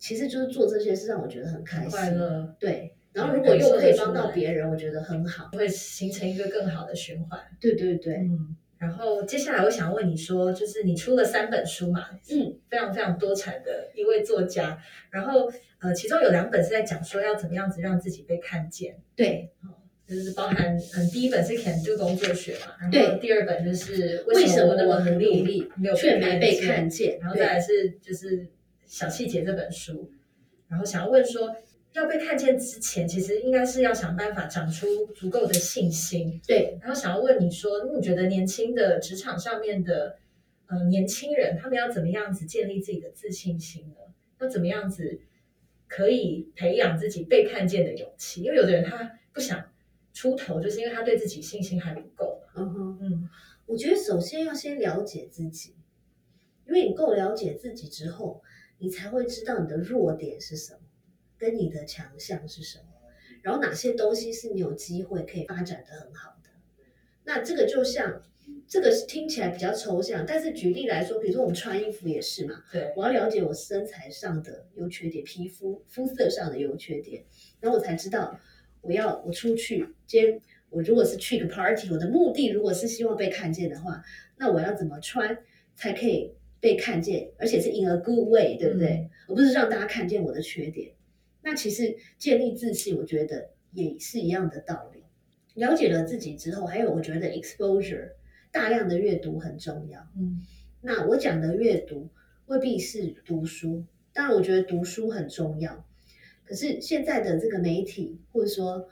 Speaker 1: 其实就是做这些事让我觉得很开心，
Speaker 2: 快乐，
Speaker 1: 对。然后
Speaker 2: 嗯
Speaker 1: 如果又可以帮到别人，我觉得很好。
Speaker 2: 会形成一个更好的循环。
Speaker 1: 对对对，
Speaker 2: 嗯，然后接下来我想问你说，就是你出了三本书嘛，
Speaker 1: 嗯，
Speaker 2: 非常非常多产的一位作家，然后呃，其中有两本是在讲说要怎么样子让自己被看见，
Speaker 1: 对，
Speaker 2: 就是包含嗯，第一本是 Can Do 工作学嘛，然后第二本就是
Speaker 1: 为什么
Speaker 2: 我那么努
Speaker 1: 力
Speaker 2: 没有
Speaker 1: 却没被看见？
Speaker 2: 然后再来是就是小细节这本书，然后想要问说，要被看见之前，其实应该是要想办法长出足够的信心。
Speaker 1: 对，
Speaker 2: 然后想要问你说，你觉得年轻的职场上面的呃年轻人，他们要怎么样子建立自己的自信心呢？要怎么样子可以培养自己被看见的勇气？因为有的人他不想出头，就是因为他对自己信心还不够。
Speaker 1: 嗯哼，
Speaker 2: 嗯
Speaker 1: 我觉得首先要先了解自己，因为你够了解自己之后，你才会知道你的弱点是什么，跟你的强项是什么，然后哪些东西是你有机会可以发展的很好的。那这个就像这个是听起来比较抽象，但是举例来说，比如说我们穿衣服也是嘛，
Speaker 2: 对，
Speaker 1: 我要了解我身材上的优缺点，皮肤肤色上的优缺点，然后我才知道我要我出去，今天我如果是去个 party，我的目的如果是希望被看见的话，那我要怎么穿才可以被看见，而且是 in a good way，对不对？而不是让大家看见我的缺点。那其实建立自信，我觉得也是一样的道理。了解了自己之后，还有我觉得 exposure，大量的阅读很重要。
Speaker 2: 嗯
Speaker 1: 那我讲的阅读未必是读书，当然我觉得读书很重要。可是现在的这个媒体或者说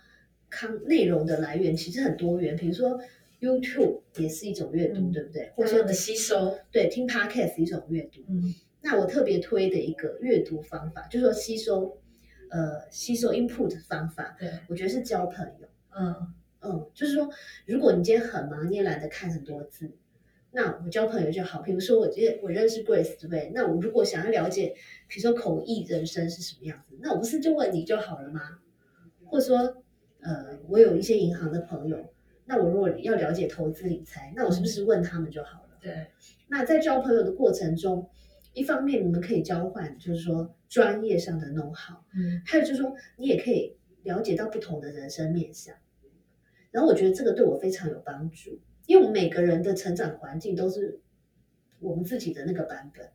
Speaker 1: 康内容的来源其实很多元，比如说 YouTube 也是一种阅读，
Speaker 2: 嗯
Speaker 1: 对不对？或者说
Speaker 2: 的吸收，
Speaker 1: 对听 Podcast 是一种阅读。
Speaker 2: 嗯
Speaker 1: 那我特别推的一个阅读方法，就是说吸收呃吸收 input 的方法，
Speaker 2: 对，
Speaker 1: 我觉得是交朋友。
Speaker 2: 嗯
Speaker 1: 嗯，就是说，如果你今天很忙，你也懒得看很多字，那我交朋友就好。比如说，我觉得我认识 Grace，对不对？那我如果想要了解，比如说口译人生是什么样子，那我不是就问你就好了吗？或者说，呃，我有一些银行的朋友，那我如果要了解投资理财，那我是不是问他们就好了？
Speaker 2: 对，
Speaker 1: 那在交朋友的过程中，一方面你们可以交换，就是说专业上的 know how，
Speaker 2: 嗯
Speaker 1: 还有就是说，你也可以了解到不同的人生面相。然后我觉得这个对我非常有帮助，因为我们每个人的成长环境都是我们自己的那个版本。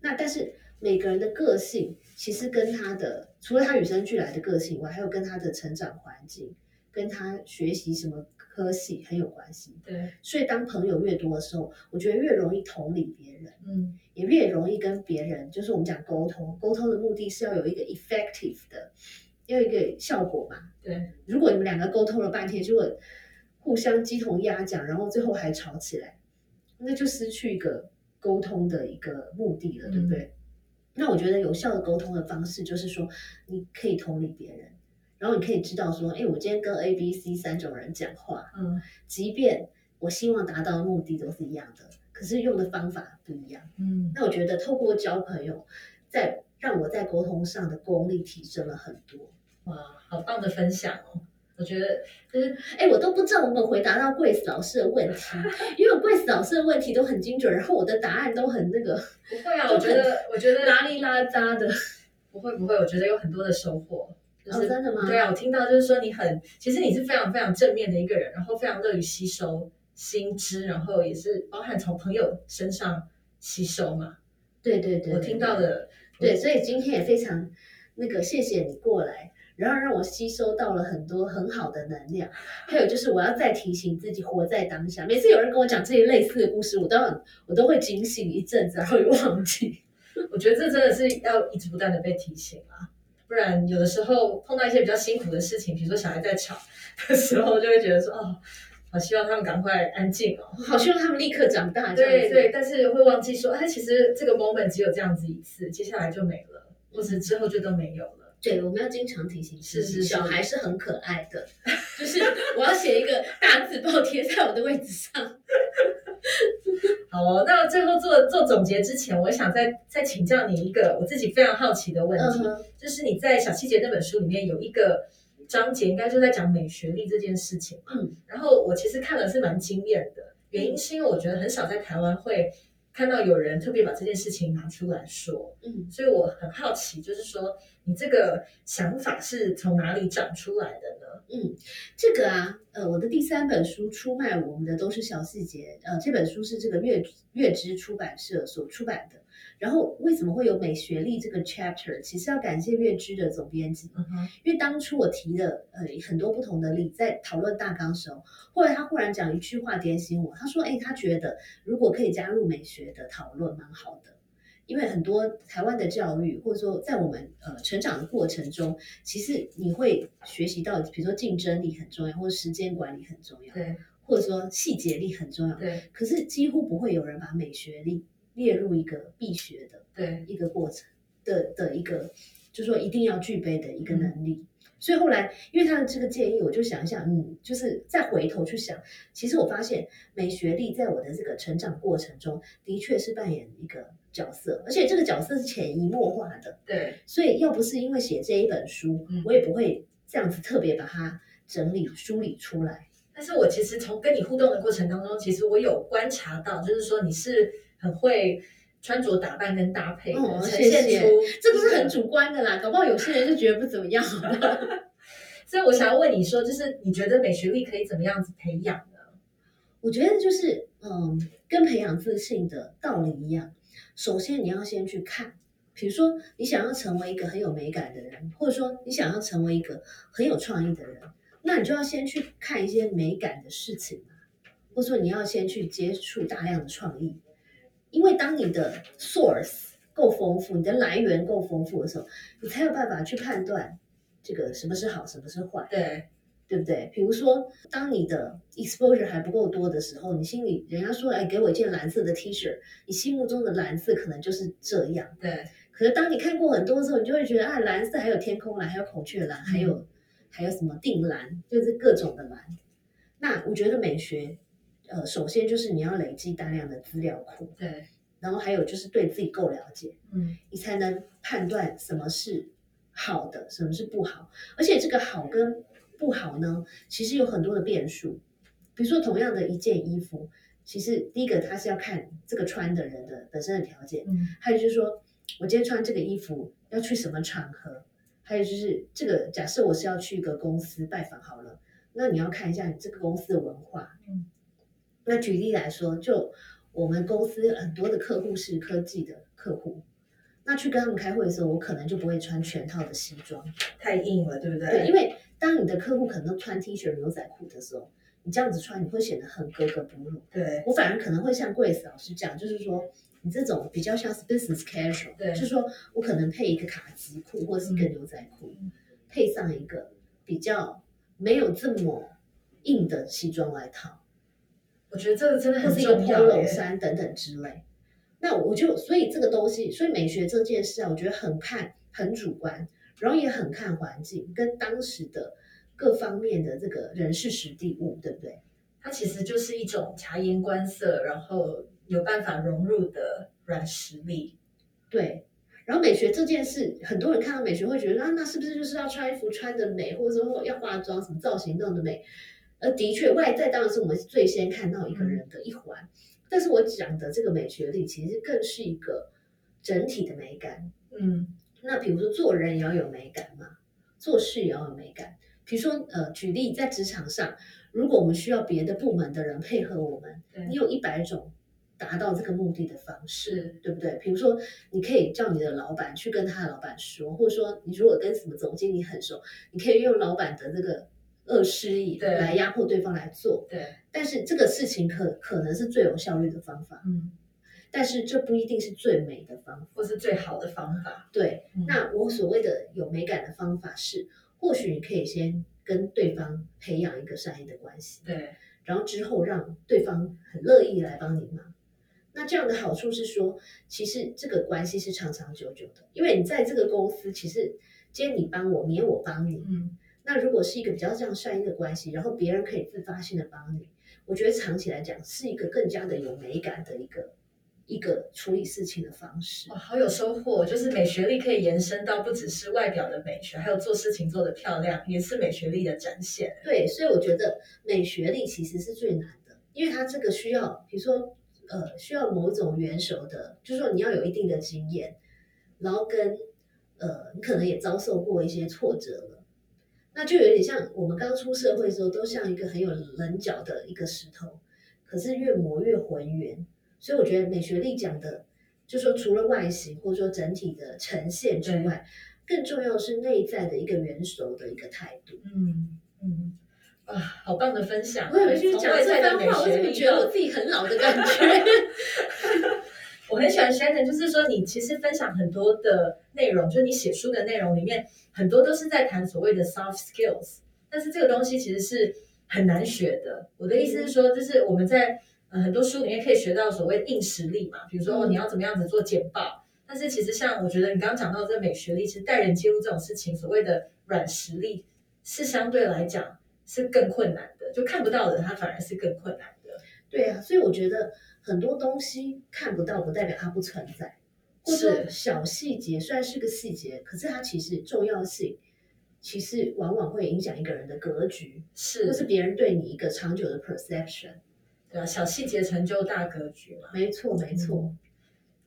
Speaker 1: 那但是每个人的个性其实跟他的除了他与生俱来的个性以外，还有跟他的成长环境、跟他学习什么科系很有关系。
Speaker 2: 对，
Speaker 1: 所以当朋友越多的时候，我觉得越容易同理别人。
Speaker 2: 嗯
Speaker 1: 也越容易跟别人，就是我们讲沟通，沟通的目的是要有一个 effective 的，要有一个效果嘛。
Speaker 2: 对，
Speaker 1: 如果你们两个沟通了半天，结果互相鸡同鸭讲，然后最后还吵起来，那就失去一个沟通的一个目的了，对不对？那我觉得有效的沟通的方式就是说，你可以同理别人，然后你可以知道说，哎，我今天跟 A、B、C 三种人讲话，
Speaker 2: 嗯
Speaker 1: 即便我希望达到的目的都是一样的，可是用的方法不一样。
Speaker 2: 嗯
Speaker 1: 那我觉得透过交朋友，在让我在沟通上的功力提升了很多。
Speaker 2: 哇，好棒的分享哦！我觉得就是
Speaker 1: 哎，我都不知道我们回答到 Grace 老师的问题，*laughs* 因为 Grace 老师的问题都很精准，然后我的答案都很那个
Speaker 2: 不会啊，*laughs* 我觉得我觉得
Speaker 1: 拉里拉扎的。
Speaker 2: 不会不会，我觉得有很多的收获。就是、
Speaker 1: 哦真的吗
Speaker 2: 对啊，我听到就是说你很，其实你是非常非常正面的一个人，然后非常乐于吸收新知，然后也是包含从朋友身上吸收嘛。
Speaker 1: 对对对，
Speaker 2: 我听到的，
Speaker 1: 对，所以今天也非常那个谢谢你过来，然后让我吸收到了很多很好的能量。还有就是我要再提醒自己活在当下。每次有人跟我讲这些类似的故事，我都很我都会警醒一阵子，然后又忘记。
Speaker 2: 我觉得这真的是要一直不断的被提醒啊，不然有的时候碰到一些比较辛苦的事情，比如说小孩在吵 *laughs* 的时候，就会觉得说哦，好希望他们赶快安静哦。
Speaker 1: 好希望他们立刻长大，
Speaker 2: 对对，但是会忘记说，哎，其实这个 moment 只有这样子一次，接下来就没了，或者之后就都没有了。
Speaker 1: 对，我们要经常提醒自己，
Speaker 2: 是是是。
Speaker 1: 小孩是很可爱的，*laughs* 就是我要写一个大字报贴在我的位置上。*laughs*
Speaker 2: 好哦，那最后做做总结之前，我想再再请教你一个我自己非常好奇的问题，就是你在小细节那本书里面有一个章节，应该就在讲美学力这件事情。
Speaker 1: 嗯，
Speaker 2: 然后我其实看了是蛮惊艳的，原因是因为我觉得很少在台湾会看到有人特别把这件事情拿出来说，
Speaker 1: 嗯，
Speaker 2: 所以我很好奇，就是说你这个想法是从哪里长出来的呢？
Speaker 1: 嗯这个啊，呃，我的第三本书出卖我们的都是小细节，呃，这本书是这个月月之出版社所出版的。然后为什么会有美学历这个 chapter？其实要感谢月之的总编辑，
Speaker 2: 嗯，
Speaker 1: 因为当初我提了呃很多不同的例，在讨论大纲时候，后来他忽然讲一句话点醒我，他说：“哎，他觉得如果可以加入美学的讨论，蛮好的。”因为很多台湾的教育，或者说在我们呃成长的过程中，其实你会学习到，比如说竞争力很重要，或者时间管理很重要，
Speaker 2: 对
Speaker 1: 或者说细节力很重要。
Speaker 2: 对
Speaker 1: 可是几乎不会有人把美学力列入一个必学的
Speaker 2: 对，
Speaker 1: 一个过程的的一个，就是说一定要具备的一个能力。所以后来，因为他的这个建议，我就想一想，嗯，就是再回头去想，其实我发现美学历在我的这个成长过程中，的确是扮演一个角色，而且这个角色是潜移默化的。
Speaker 2: 对，
Speaker 1: 所以要不是因为写这一本书，
Speaker 2: 嗯
Speaker 1: 我也不会这样子特别把它整理梳理出来。
Speaker 2: 但是我其实从跟你互动的过程当中，其实我有观察到，就是说你是很会穿着打扮跟搭配呈现出
Speaker 1: 这个是很主观的啦，搞不好有些人就觉得不怎么样。*laughs*
Speaker 2: 所以我想要问你说，就是你觉得美学力可以怎么样子培养呢？
Speaker 1: 我觉得就是嗯，跟培养自信的道理一样，首先你要先去看，比如说你想要成为一个很有美感的人，或者说你想要成为一个很有创意的人，那你就要先去看一些美感的事情嘛，或者说你要先去接触大量的创意，因为当你的 source 够丰富，你的来源够丰富的时候，你才有办法去判断这个什么是好，什么是坏。
Speaker 2: 对
Speaker 1: 对不对？比如说，当你的 exposure 还不够多的时候，你心里人家说，哎，给我一件蓝色的 T 恤，你心目中的蓝色可能就是这样。
Speaker 2: 对
Speaker 1: 可是当你看过很多之后，你就会觉得，啊，蓝色还有天空蓝，还有孔雀蓝，还有还有什么定蓝，就是各种的蓝。那我觉得美学，呃，首先就是你要累积大量的资料库，
Speaker 2: 对，
Speaker 1: 然后还有就是对自己够了解，
Speaker 2: 嗯
Speaker 1: 你才能判断什么是好的，什么是不好。而且这个好跟不好呢，其实有很多的变数。比如说，同样的一件衣服，其实第一个它是要看这个穿的人的本身的条件，
Speaker 2: 嗯
Speaker 1: 还有就是说我今天穿这个衣服要去什么场合，还有就是这个假设我是要去一个公司拜访好了，那你要看一下你这个公司的文化。
Speaker 2: 嗯，
Speaker 1: 那举例来说，就我们公司很多的客户是科技的客户，那去跟他们开会的时候，我可能就不会穿全套的西装，
Speaker 2: 太硬了，对不对？
Speaker 1: 对，因为当你的客户可能都穿 T 恤、牛仔裤的时候，你这样子穿，你会显得很格格不入。
Speaker 2: 对
Speaker 1: 我反而可能会像 Grace 老师讲，就是说你这种比较像是 business casual，
Speaker 2: 对
Speaker 1: 就是说我可能配一个卡其裤或者是一个牛仔裤，
Speaker 2: 嗯
Speaker 1: 配上一个比较没有这么硬的西装外套，
Speaker 2: 我觉得这个真的很
Speaker 1: 或是一个
Speaker 2: 重要
Speaker 1: polo
Speaker 2: 耶。
Speaker 1: 衫等等之类。那我就所以这个东西，所以美学这件事啊，我觉得很看很主观，然后也很看环境跟当时的各方面的这个人事实地物，对不对？
Speaker 2: 它其实就是一种察言观色，然后有办法融入的软实力。
Speaker 1: 对，然后美学这件事，很多人看到美学会觉得啊，那是不是就是要穿衣服穿的美，或者说要化妆什么造型弄的美？呃，的确，外在当然是我们最先看到一个人的一环，但是我讲的这个美学力，其实更是一个整体的美感。
Speaker 2: 嗯
Speaker 1: 那比如说做人也要有美感嘛，做事也要有美感。比如说，呃，举例在职场上，如果我们需要别的部门的人配合我们，你有一百种达到这个目的的方式。
Speaker 2: 是
Speaker 1: 对不对？比如说，你可以叫你的老板去跟他的老板说，或者说你如果跟什么总经理很熟，你可以用老板的这个恶施意
Speaker 2: 对
Speaker 1: 来压迫对方来做。
Speaker 2: 对，
Speaker 1: 但是这个事情可可能是最有效率的方法，
Speaker 2: 嗯，
Speaker 1: 但是这不一定是最美的方法。
Speaker 2: 或是最好的方法。
Speaker 1: 对，
Speaker 2: 嗯
Speaker 1: 那我所谓的有美感的方法是，或许你可以先跟对方培养一个善意的关系，
Speaker 2: 对
Speaker 1: 然后之后让对方很乐意来帮你忙。那这样的好处是说，其实这个关系是长长久久的，因为你在这个公司，其实今天你帮我，明天我帮你。
Speaker 2: 嗯
Speaker 1: 那如果是一个比较这样善意的关系，然后别人可以自发性的帮你，我觉得长期来讲是一个更加的有美感的一个一个处理事情的方式
Speaker 2: 哇，。好有收获！就是美学力可以延伸到不只是外表的美学，还有做事情做得漂亮，也是美学力的展现。
Speaker 1: 对，所以我觉得美学力其实是最难的，因为它这个需要，比如说，呃，需要某种元首的，就是说你要有一定的经验，然后跟呃，你可能也遭受过一些挫折了，那就有点像我们刚出社会的时候，都像一个很有棱角的一个石头，可是越磨越浑圆。所以我觉得美学力讲的就说除了外形或者说整体的呈现之外，更重要是内在的一个元首的一个态度。
Speaker 2: 嗯嗯，啊，好棒的分享！
Speaker 1: 我有去讲这番话，我怎么觉得我自己很老的感觉？*laughs*
Speaker 2: 我很喜欢 Shannon，就是说你其实分享很多的内容，就是你写书的内容里面很多都是在谈所谓的 soft skills，但是这个东西其实是很难学的。我的意思是说，就是我们在呃很多书里面可以学到所谓硬实力嘛，比如说哦你要怎么样子做简报。但是其实像我觉得你刚刚讲到这美学力，其实待人接物这种事情，所谓的软实力是相对来讲是更困难的，就看不到的它反而是更困难的。
Speaker 1: 对啊，所以我觉得。很多东西看不到，不代表它不存在。或者小细节虽然是个细节，可是它其实重要性，其实往往会影响一个人的格局，
Speaker 2: 是，
Speaker 1: 或是别人对你一个长久的 perception。
Speaker 2: 对啊，小细节成就大格局嘛。
Speaker 1: 没错，没错。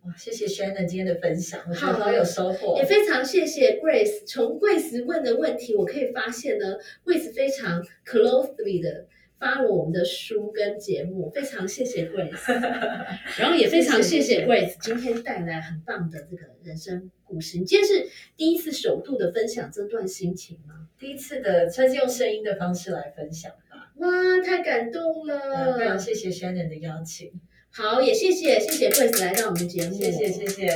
Speaker 2: 哇，谢谢 Shannon 今天的分享，我觉得好有收获。
Speaker 1: 也非常谢谢 Grace，从 Grace 问的问题，我可以发现呢，Grace 非常 closely 的。发了我们的书跟节目，非常谢谢 Grace，*laughs* 然后也非常谢谢 Grace 今天带来很棒的这个人生故事。你今天是第一次首度的分享这段心情吗？
Speaker 2: 第一次的，算是用声音的方式来分享吧。
Speaker 1: 哇，太感动了！
Speaker 2: 非常谢谢 Shannon 的邀请。
Speaker 1: 好，也谢谢谢谢 Grace 来到我们节目。
Speaker 2: 谢谢谢谢。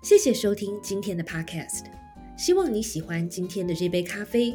Speaker 1: 谢谢收听今天的 Podcast，希望你喜欢今天的这杯咖啡。